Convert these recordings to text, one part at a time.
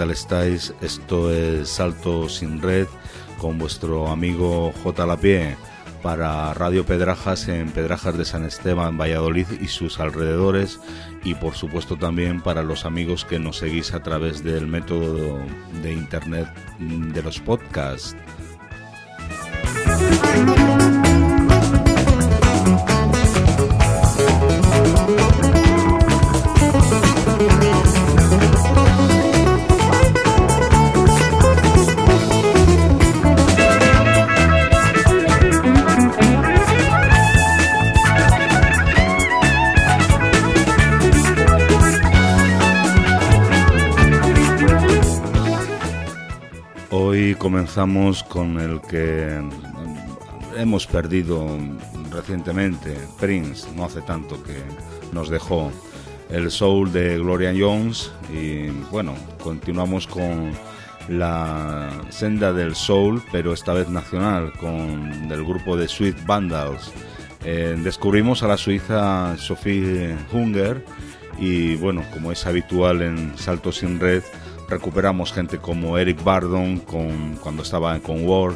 Hola, ¿qué tal estáis? Esto es Salto sin Red con vuestro amigo J. Lapie para Radio Pedrajas en Pedrajas de San Esteban, Valladolid y sus alrededores y por supuesto también para los amigos que nos seguís a través del método de internet de los podcasts. Comenzamos con el que hemos perdido recientemente, Prince, no hace tanto que nos dejó el soul de Gloria Jones y bueno, continuamos con la senda del soul, pero esta vez nacional, con el grupo de Sweet Vandals. Eh, descubrimos a la suiza Sophie Hunger y bueno, como es habitual en Saltos sin Red, recuperamos gente como Eric Bardon con, cuando estaba con War,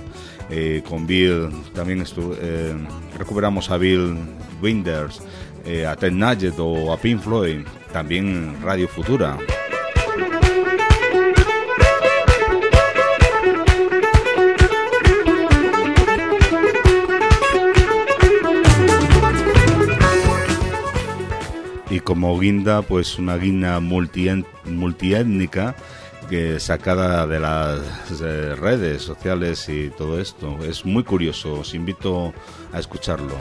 eh, con Bill, también eh, recuperamos a Bill Winders, eh, a Ted Nugget o a Pink Floyd, también Radio Futura. y como guinda, pues una guinda multiétnica que sacada de las redes sociales y todo esto. Es muy curioso, os invito a escucharlo.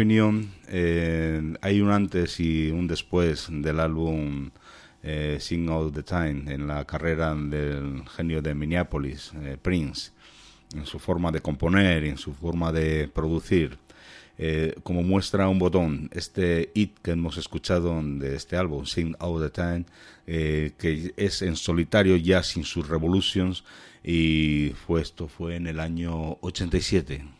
Opinión, eh, hay un antes y un después del álbum eh, Sing All the Time en la carrera del genio de Minneapolis, eh, Prince, en su forma de componer en su forma de producir. Eh, como muestra un botón, este hit que hemos escuchado de este álbum, Sing All the Time, que es en solitario ya sin sus revolutions, y fue esto fue en el año 87.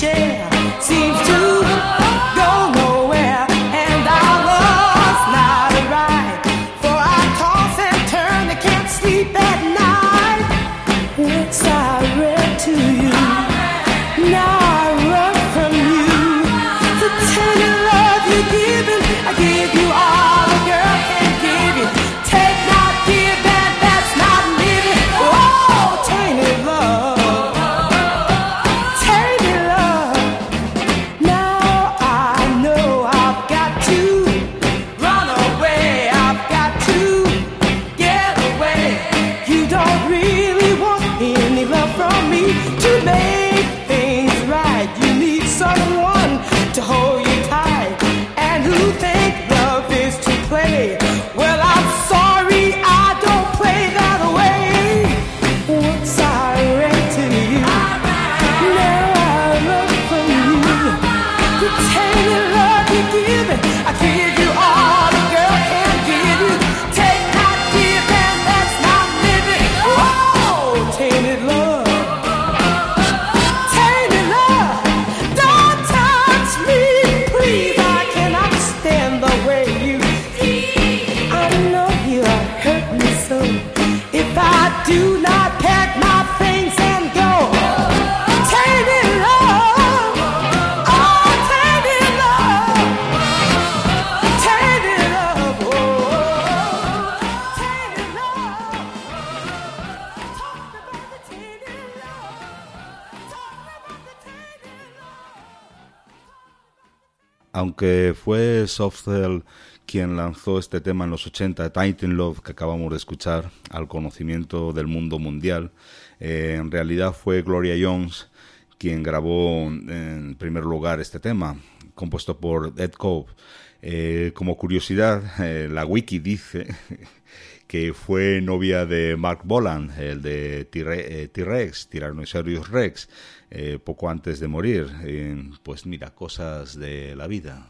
share Softcell quien lanzó este tema en los 80, Titan Love, que acabamos de escuchar, al conocimiento del mundo mundial, eh, en realidad fue Gloria Jones quien grabó en primer lugar este tema, compuesto por Ed Cobb. Eh, como curiosidad, eh, la wiki dice que fue novia de Mark Boland, el de T-Rex, Tyrannosaurus Rex, poco antes de morir. pues mira, cosas de la vida.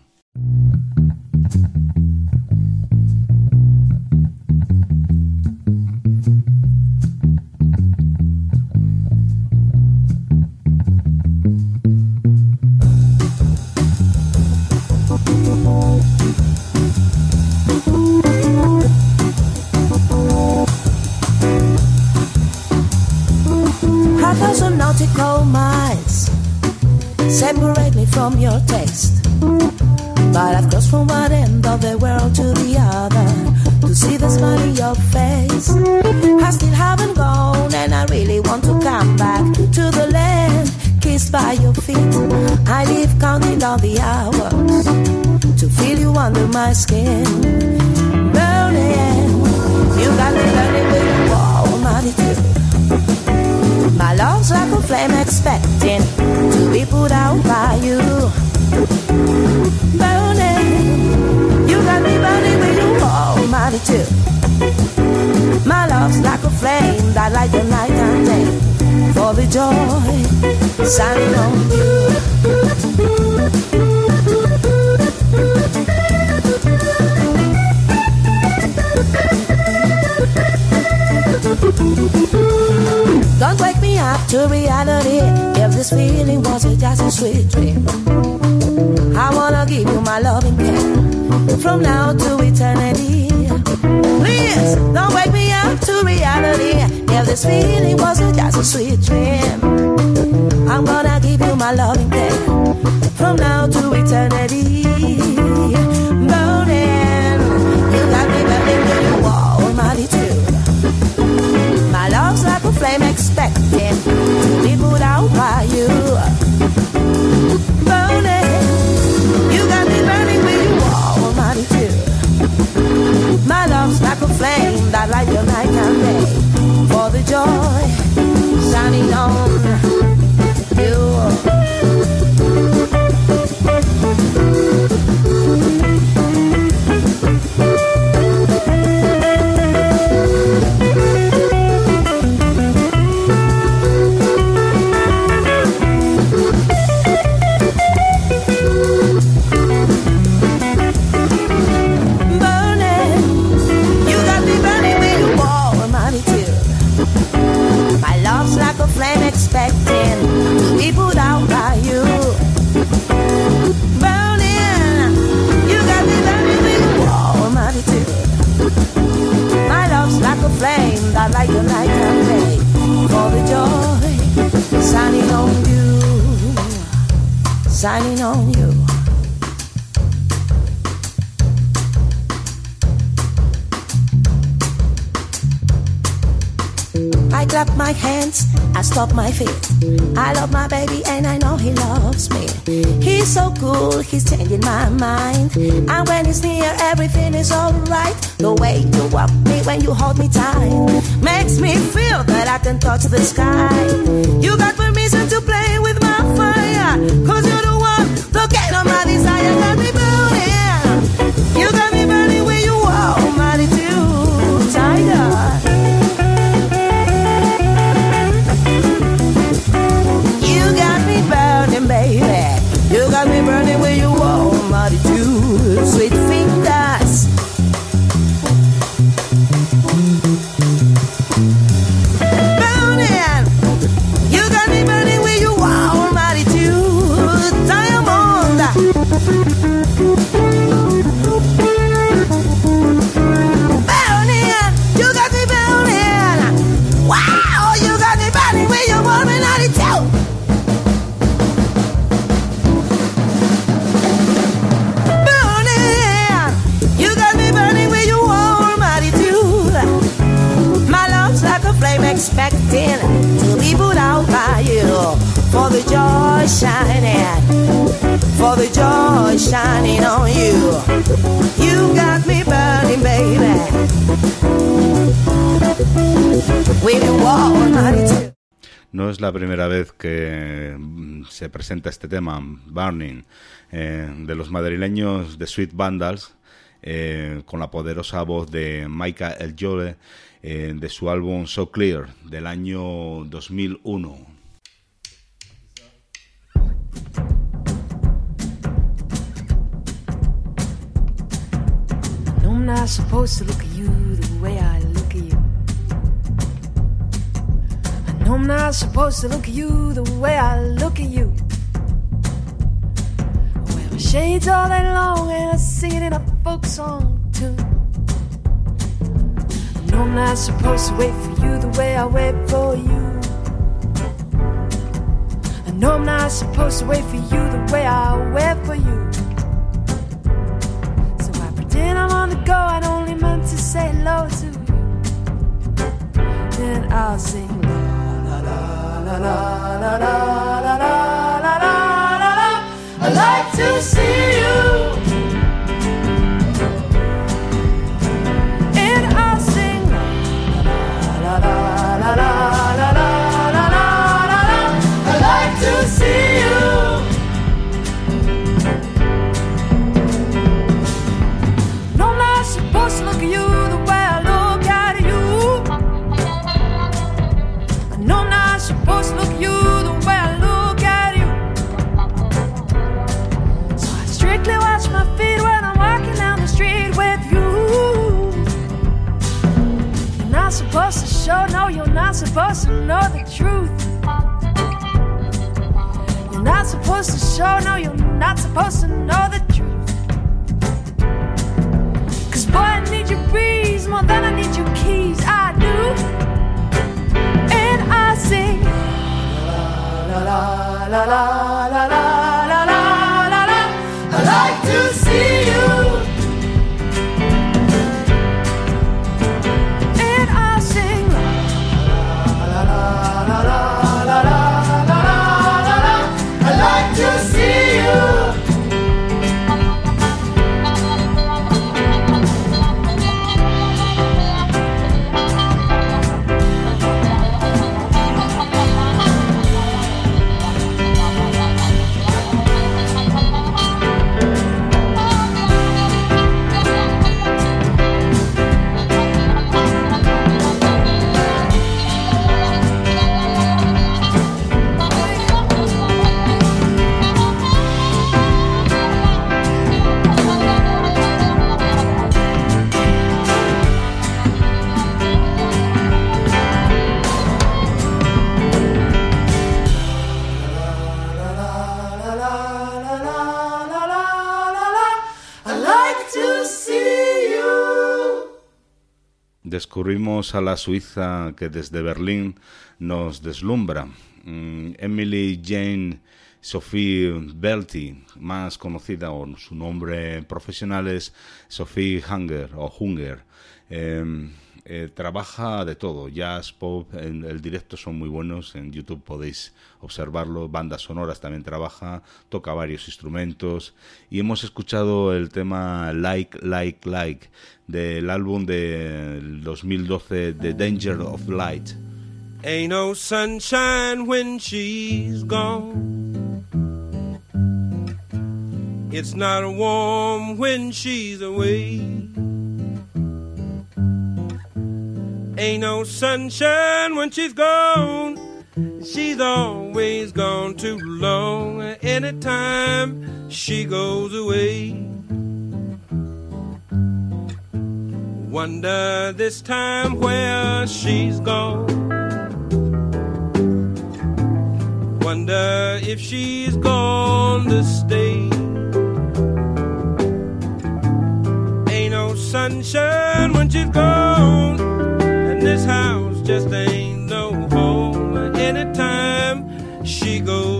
This feeling wasn't just a sweet dream. I'm gonna give you my loving everything is alright. The way you walk me when you hold me tight makes me feel that I can touch the sky. Se presenta este tema, Burning, eh, de los madrileños de Sweet Vandals, eh, con la poderosa voz de Micah El Jole, eh, de su álbum So Clear, del año 2001. not supposed to look at I'm not supposed to look at you the way I look at you. I wear my shades all day long and I sing it in a folk song too. I know I'm not supposed to wait for you the way I wait for you. I know I'm not supposed to wait for you the way I wait for you. Then I pretend I'm on the go, I'd only meant to say hello to you. Then I'll sing La la la la la la la la. I like to see. Supposed to know the truth. You're not supposed to show, no, you're not supposed to know the truth. Cause boy, I need your breeze more than I need your keys. I do. And I sing la la la la la la la la la la. I like to see you. Descubrimos a la Suiza que desde Berlín nos deslumbra. Mm, Emily Jane Sophie Belty, más conocida o su nombre profesional es Sophie Hunger o Hunger. Em, eh, trabaja de todo, jazz, pop, el directo son muy buenos, en YouTube podéis observarlo, bandas sonoras también trabaja, toca varios instrumentos y hemos escuchado el tema Like, Like, Like del álbum del 2012 The Danger of Light. Ain't no sunshine when she's gone. It's not warm when she's away. Ain't no sunshine when she's gone. She's always gone too long. Anytime she goes away. Wonder this time where she's gone. wonder if she's gonna stay. Ain't no sunshine when she's gone, and this house just ain't no home anytime she goes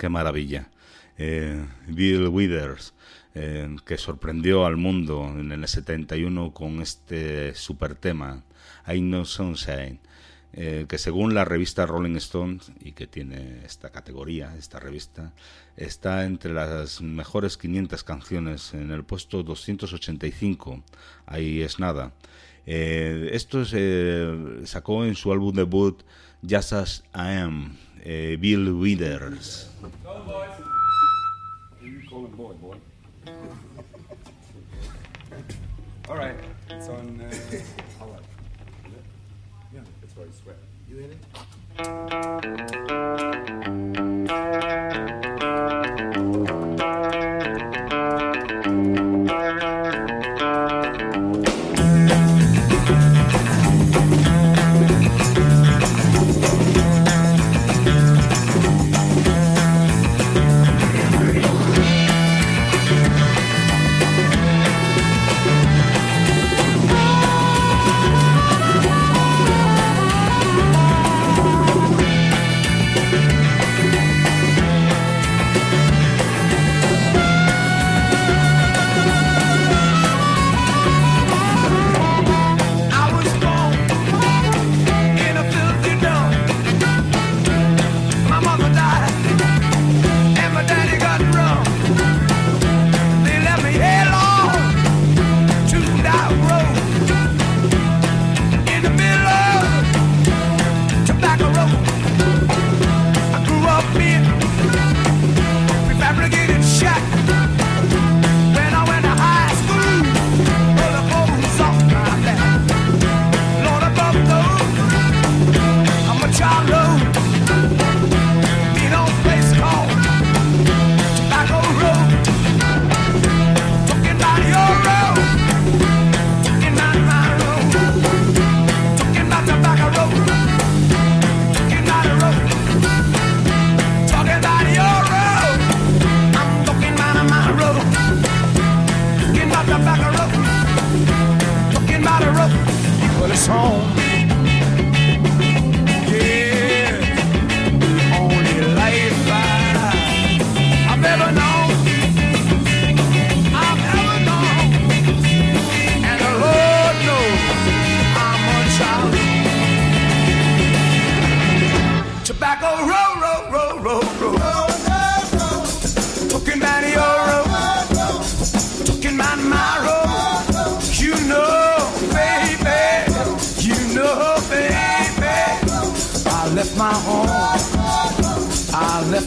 Qué, maravilla. Eh, Bill Withers, eh, que sorprendió al mundo en el 71 con este super tema, I Know Sunshine, eh, que según la revista Rolling Stone, y que tiene esta categoría, esta revista, está entre las mejores 500 canciones en el puesto 285. Ahí es nada. esto se sacó en su álbum debut Just As I Am Bill Withers. All right, it's on. Uh, yeah, that's why you sweat. You in it?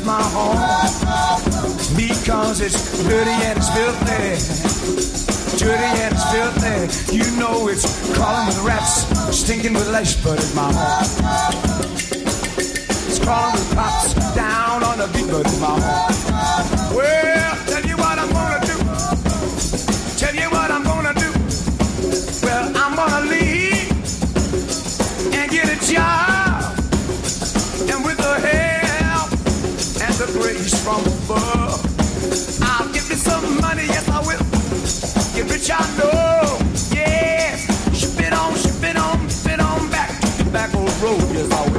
is my home because it's dirty and it's filthy. Dirty and it's filthy. You know it's crawling with rats, stinking with lice, but it's my home. It's crawling with pops down on the beat, but it's my home. Well, Yes, ship it on, ship it on, ship it on back to the back road. Yes, I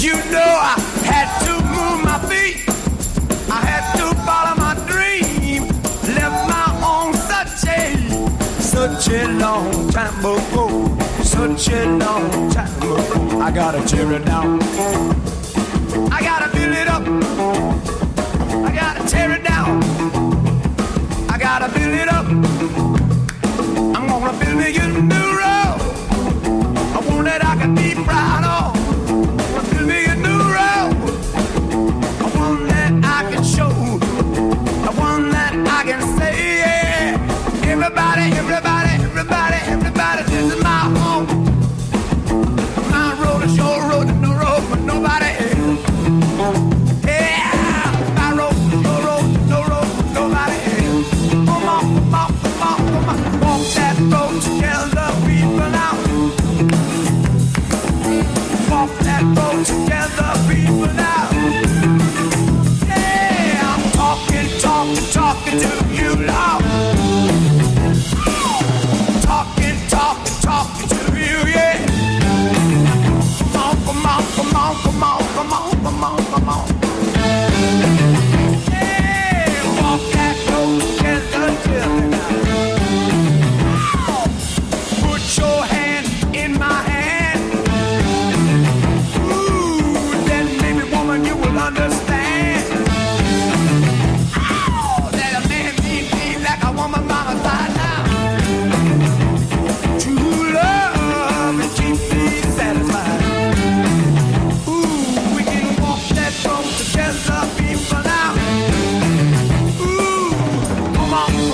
You know I had to move my feet. I had to follow my dream. Left my own such a, such a long time ago. Such a long time ago. I gotta tear it down. I gotta build it up. I gotta tear it down. I gotta build it up. I'm gonna build me a new road. I want that I can be proud of.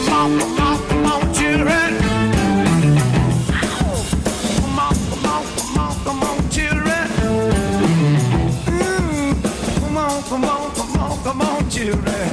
Come on, come on, come on, come on, children.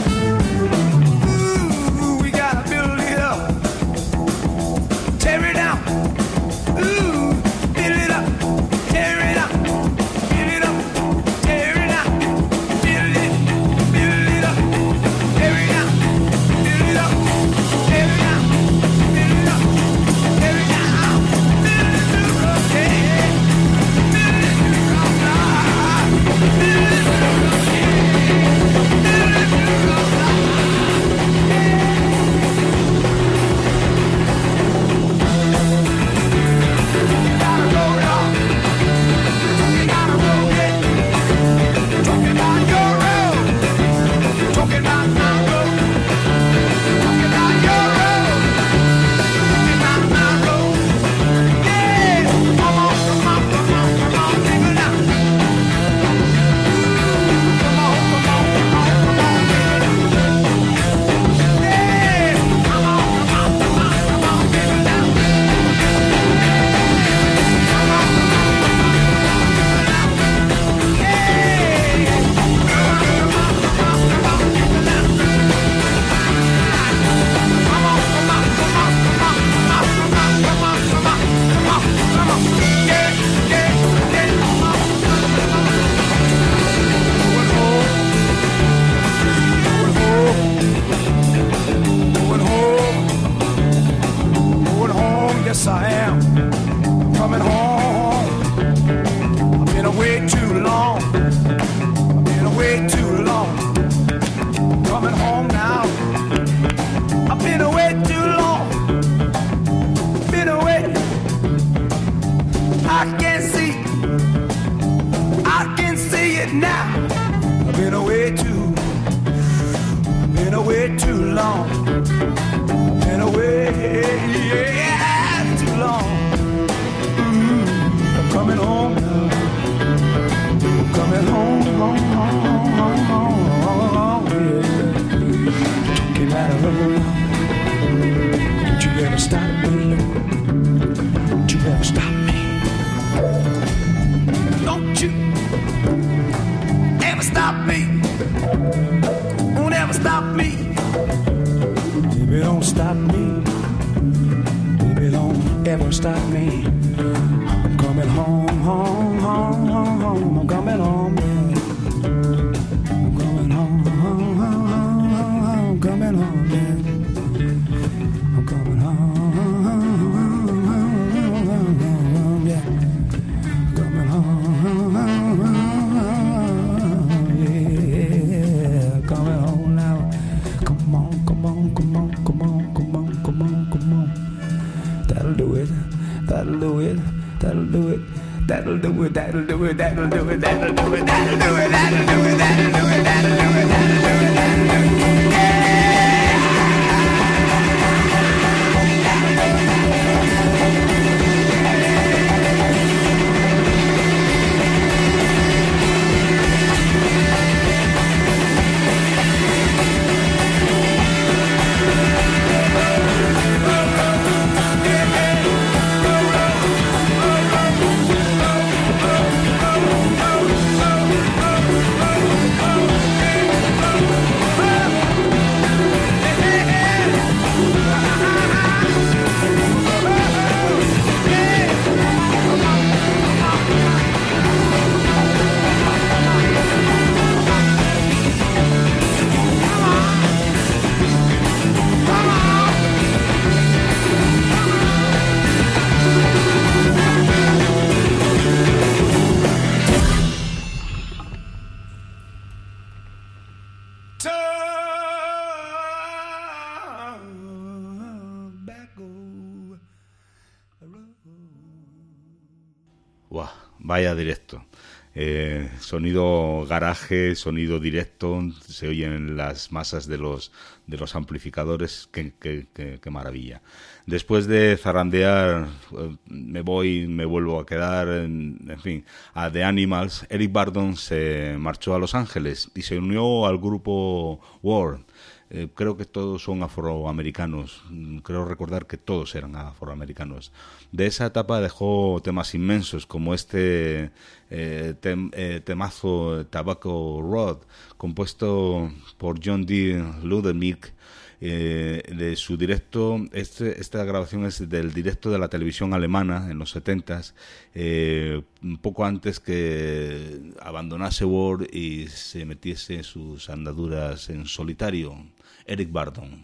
too long. ever stop me. Don't you ever stop me. Don't you ever stop me. Don't ever stop me. Baby, don't stop me. Baby, don't ever stop me. I'm coming home, home. It, that'll do it, that'll do it, that'll do it, that'll do it, that'll do it, sonido garaje, sonido directo, se oyen las masas de los, de los amplificadores, qué, maravilla. Después de zarandear, eh, me voy, me vuelvo a quedar, en, en fin, a The Animals, Eric Bardon se marchó a Los Ángeles y se unió al grupo War. Eh, creo que todos son afroamericanos. Mm, Creo recordar que todos eran afroamericanos. De esa etapa dejó temas inmensos como este eh, tem- eh, temazo Tobacco Road, compuesto por John D. Ludemick. eh, de su directo, este, esta grabación es del directo de la televisión alemana en los 70s, eh, un poco antes que abandonase Ward y se metiese sus andaduras en solitario. Eric Bardon.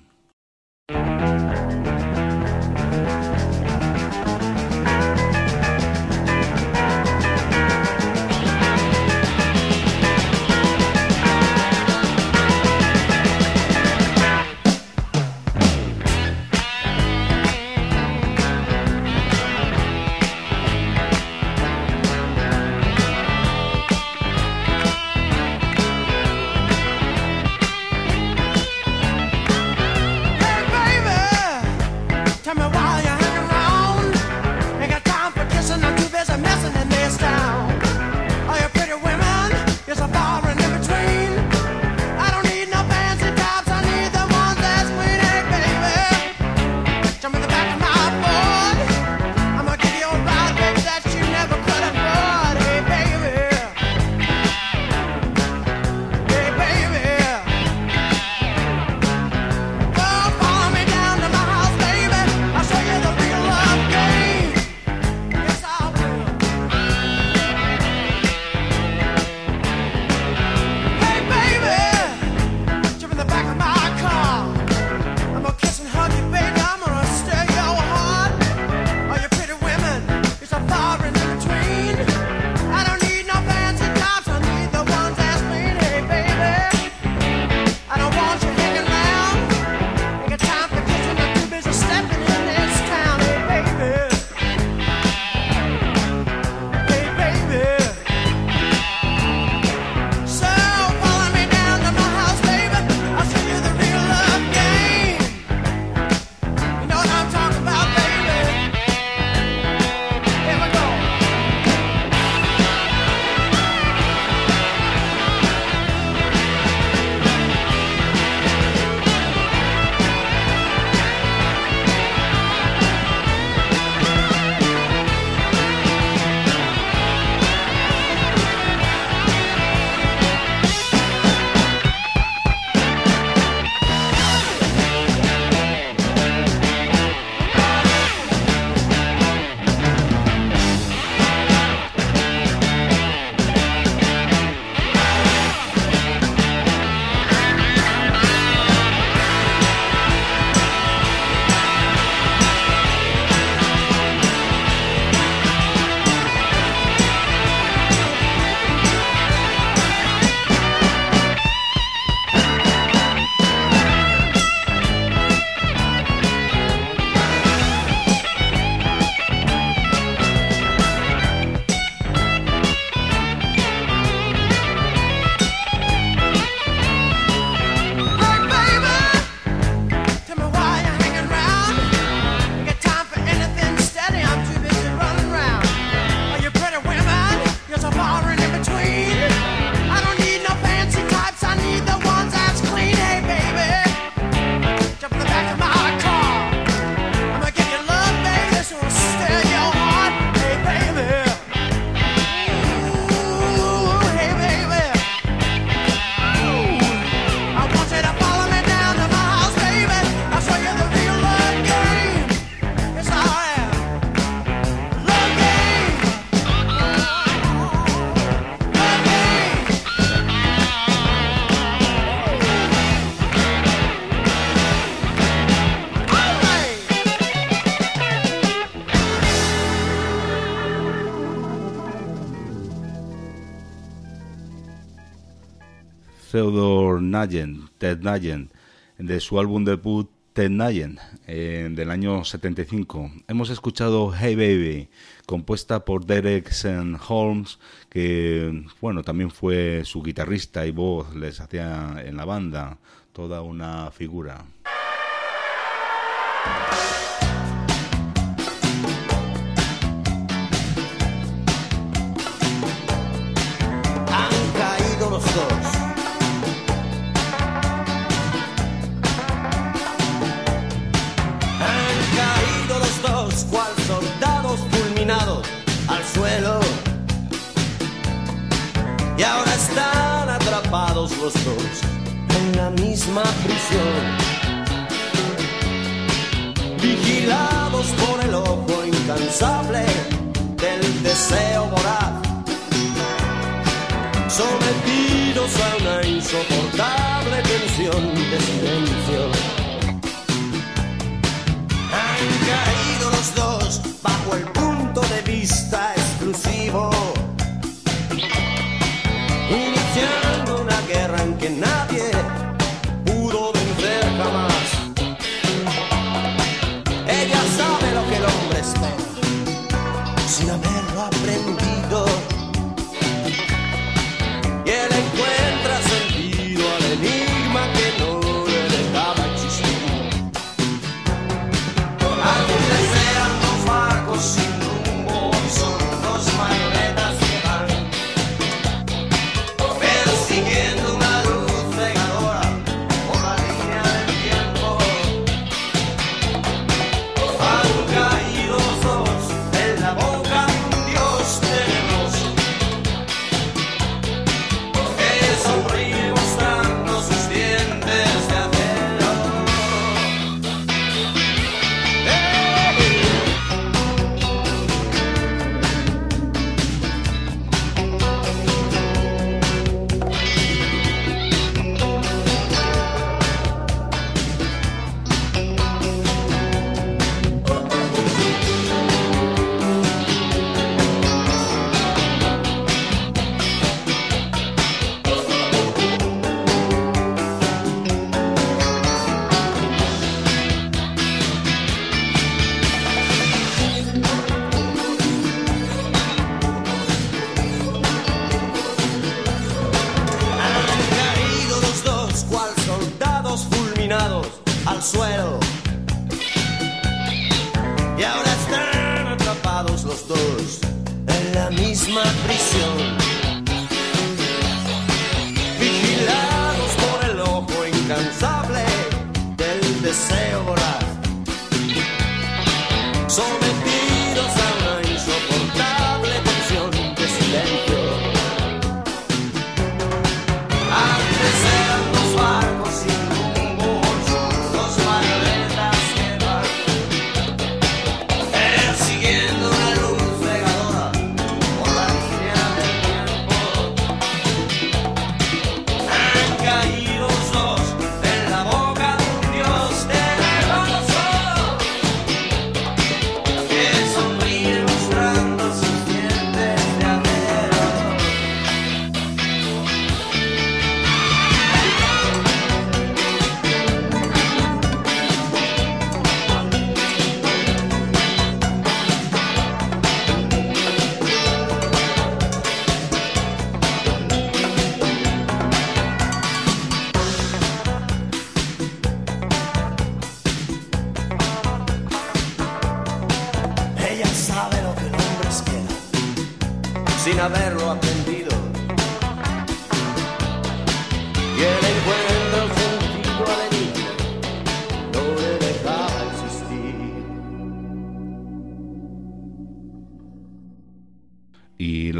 Theodore Nagent, Ted Nagent, de su álbum debut Ted Nagent, eh, del año 75. Hemos escuchado Hey Baby, compuesta por Derek St. Holmes, que bueno, también fue su guitarrista y voz, les hacía en la banda, toda una figura.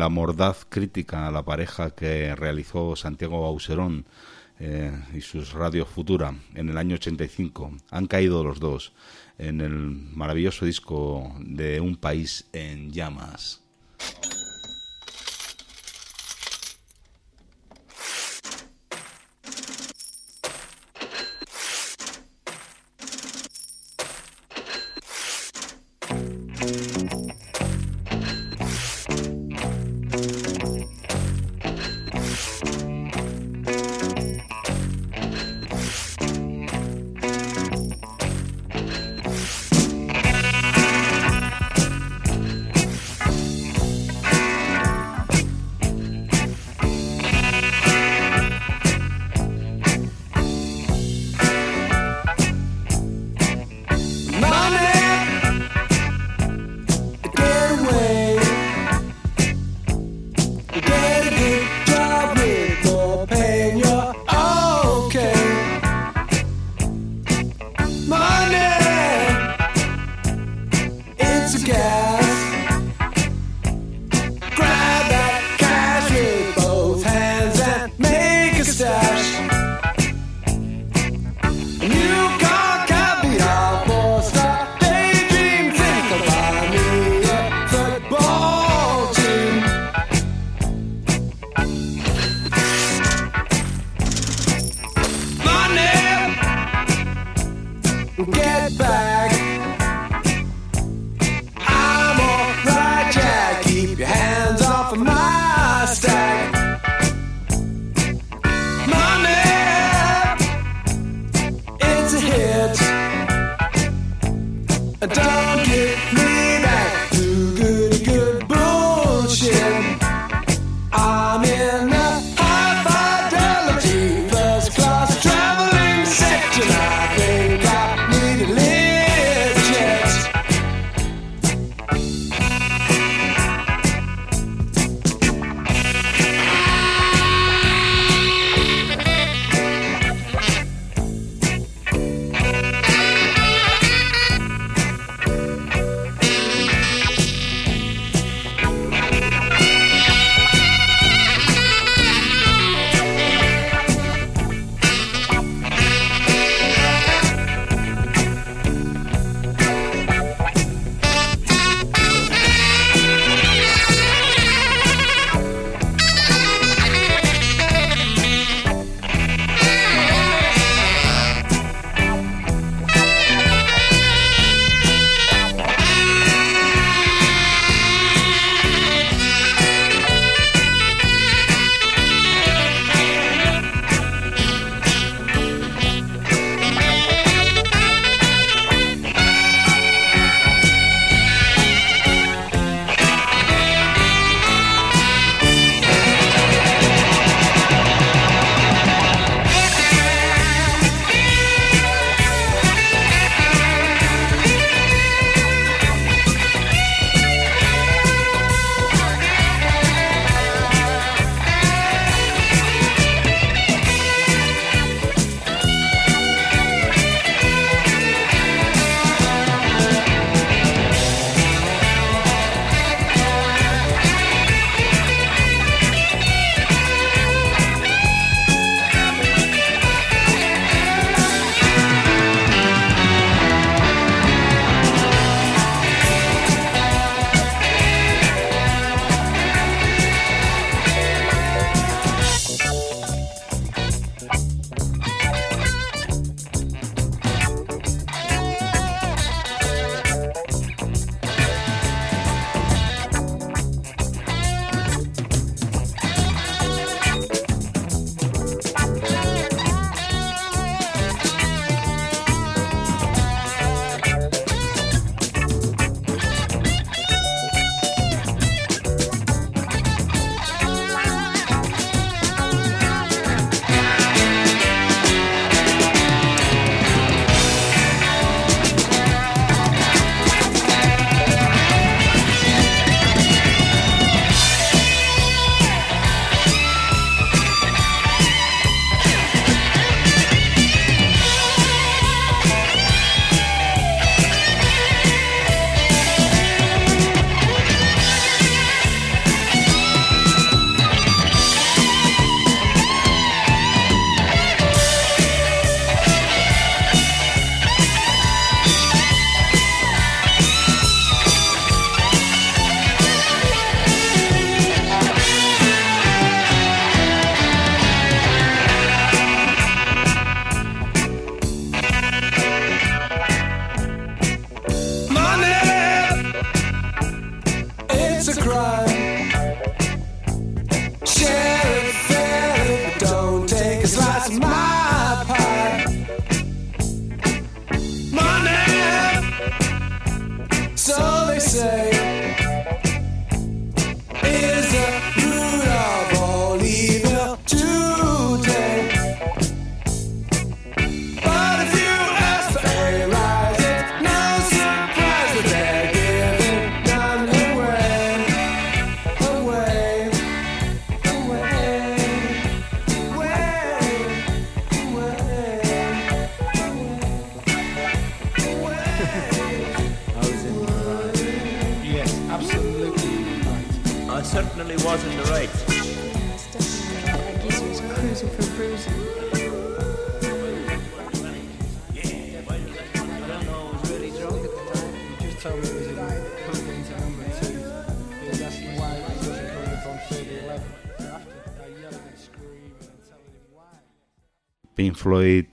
mordaz crítica a la pareja que realizó Santiago Auserón eh, y sus radios Futura en el año 85. Han caído los dos en el maravilloso disco de Un país en llamas.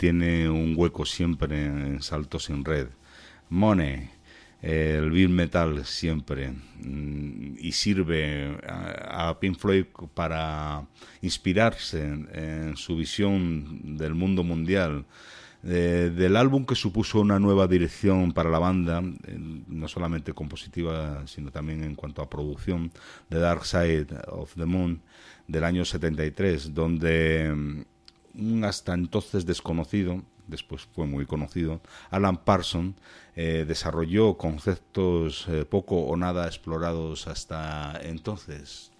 Tiene un hueco siempre en Saltos sin Red. Money, eh, el Bill Metal siempre. mm, Y sirve a, Pink Floyd para inspirarse en, en su visión del mundo mundial. Eh, del álbum que supuso una nueva dirección para la banda, eh, no solamente compositiva, sino también en cuanto a producción, The Dark Side of the Moon, del año 73, donde mm, un hasta entonces desconocido, después fue muy conocido, Alan Parson, eh, desarrolló conceptos eh, poco o nada explorados hasta entonces.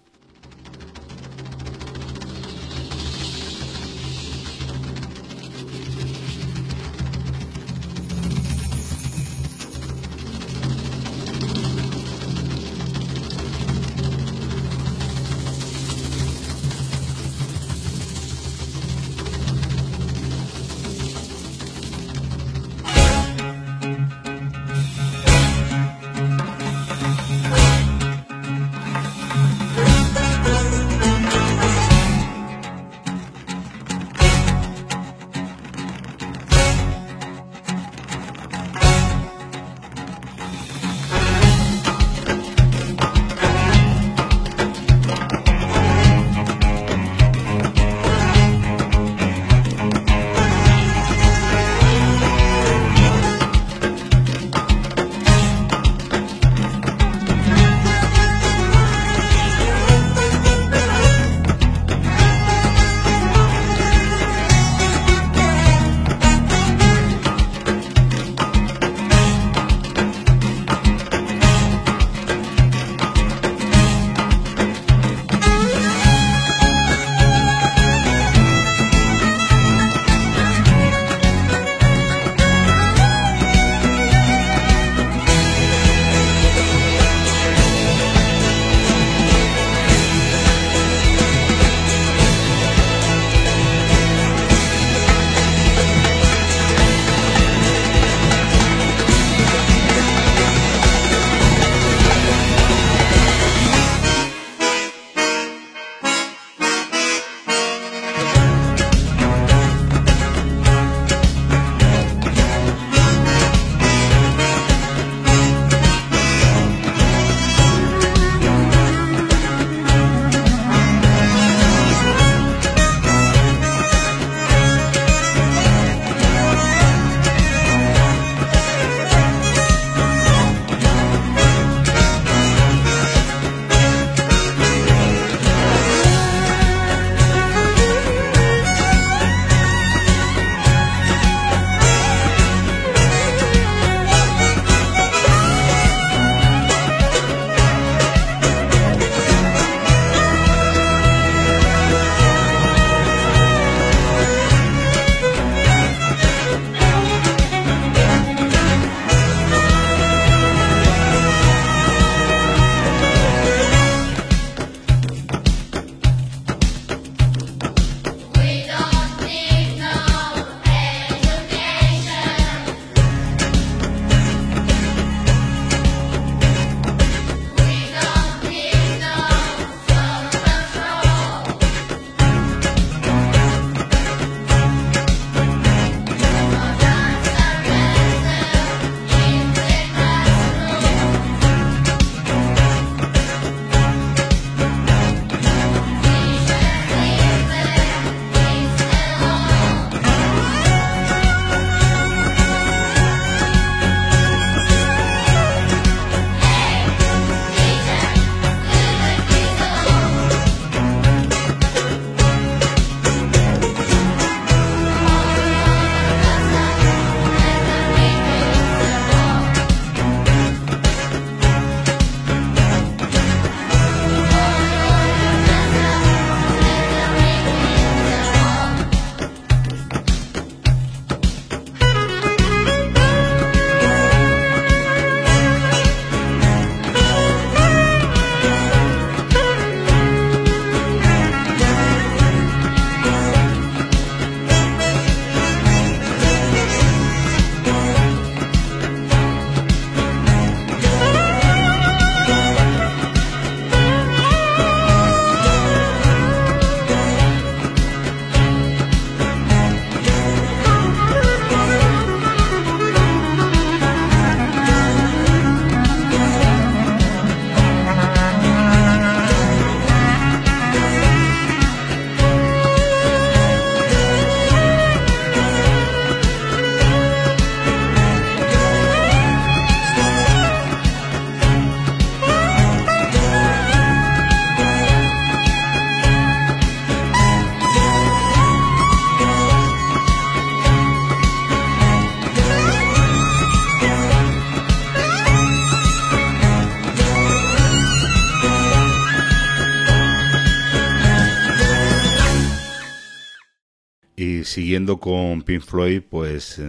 Siguiendo con Pink Floyd, pues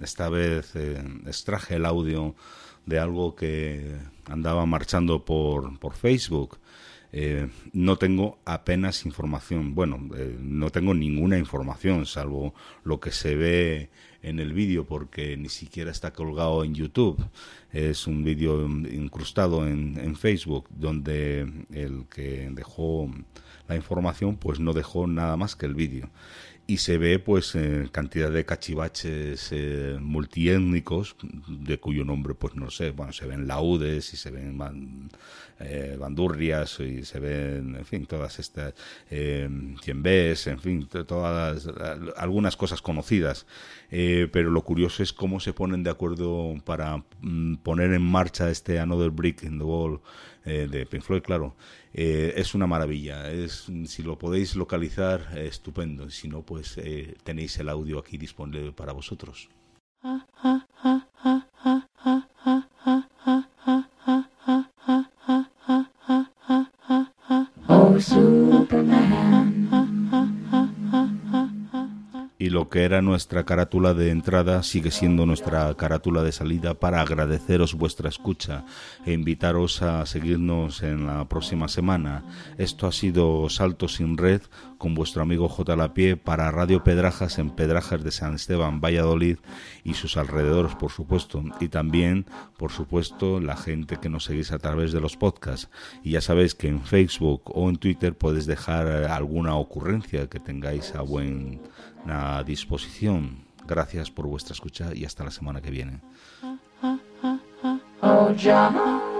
esta vez eh, extraje el audio de algo que andaba marchando por, por Facebook. Eh, no tengo apenas información, bueno, eh, no tengo ninguna información, salvo lo que se ve en el vídeo, porque ni siquiera está colgado en YouTube. Es un vídeo incrustado en, en Facebook, donde el que dejó la información, pues no dejó nada más que el vídeo y se ve pues eh, cantidad de cachivaches eh, multiétnicos de cuyo nombre pues no sé bueno se ven laudes y se ven ban- eh, bandurrias y se ven en fin todas estas eh, ves en fin to- todas algunas cosas conocidas. Eh, pero lo curioso es cómo se ponen de acuerdo para mm, poner en marcha este Another Brick in the Wall eh, de Pink Floyd, claro, eh, es una maravilla. Es, si lo podéis localizar, eh, estupendo. Si no, pues eh, tenéis el audio aquí disponible para vosotros. Oh, que era nuestra carátula de entrada sigue siendo nuestra carátula de salida para agradeceros vuestra escucha e invitaros a seguirnos en la próxima semana. Esto ha sido Salto sin Red con vuestro amigo J. Lapie para Radio Pedrajas en Pedrajas de San Esteban, Valladolid y sus alrededores, por supuesto. Y también, por supuesto, la gente que nos seguís a través de los podcasts. Y ya sabéis que en Facebook o en Twitter podéis dejar eh, alguna ocurrencia que tengáis a disposición. Gracias por vuestra escucha y hasta la semana que viene. Oh.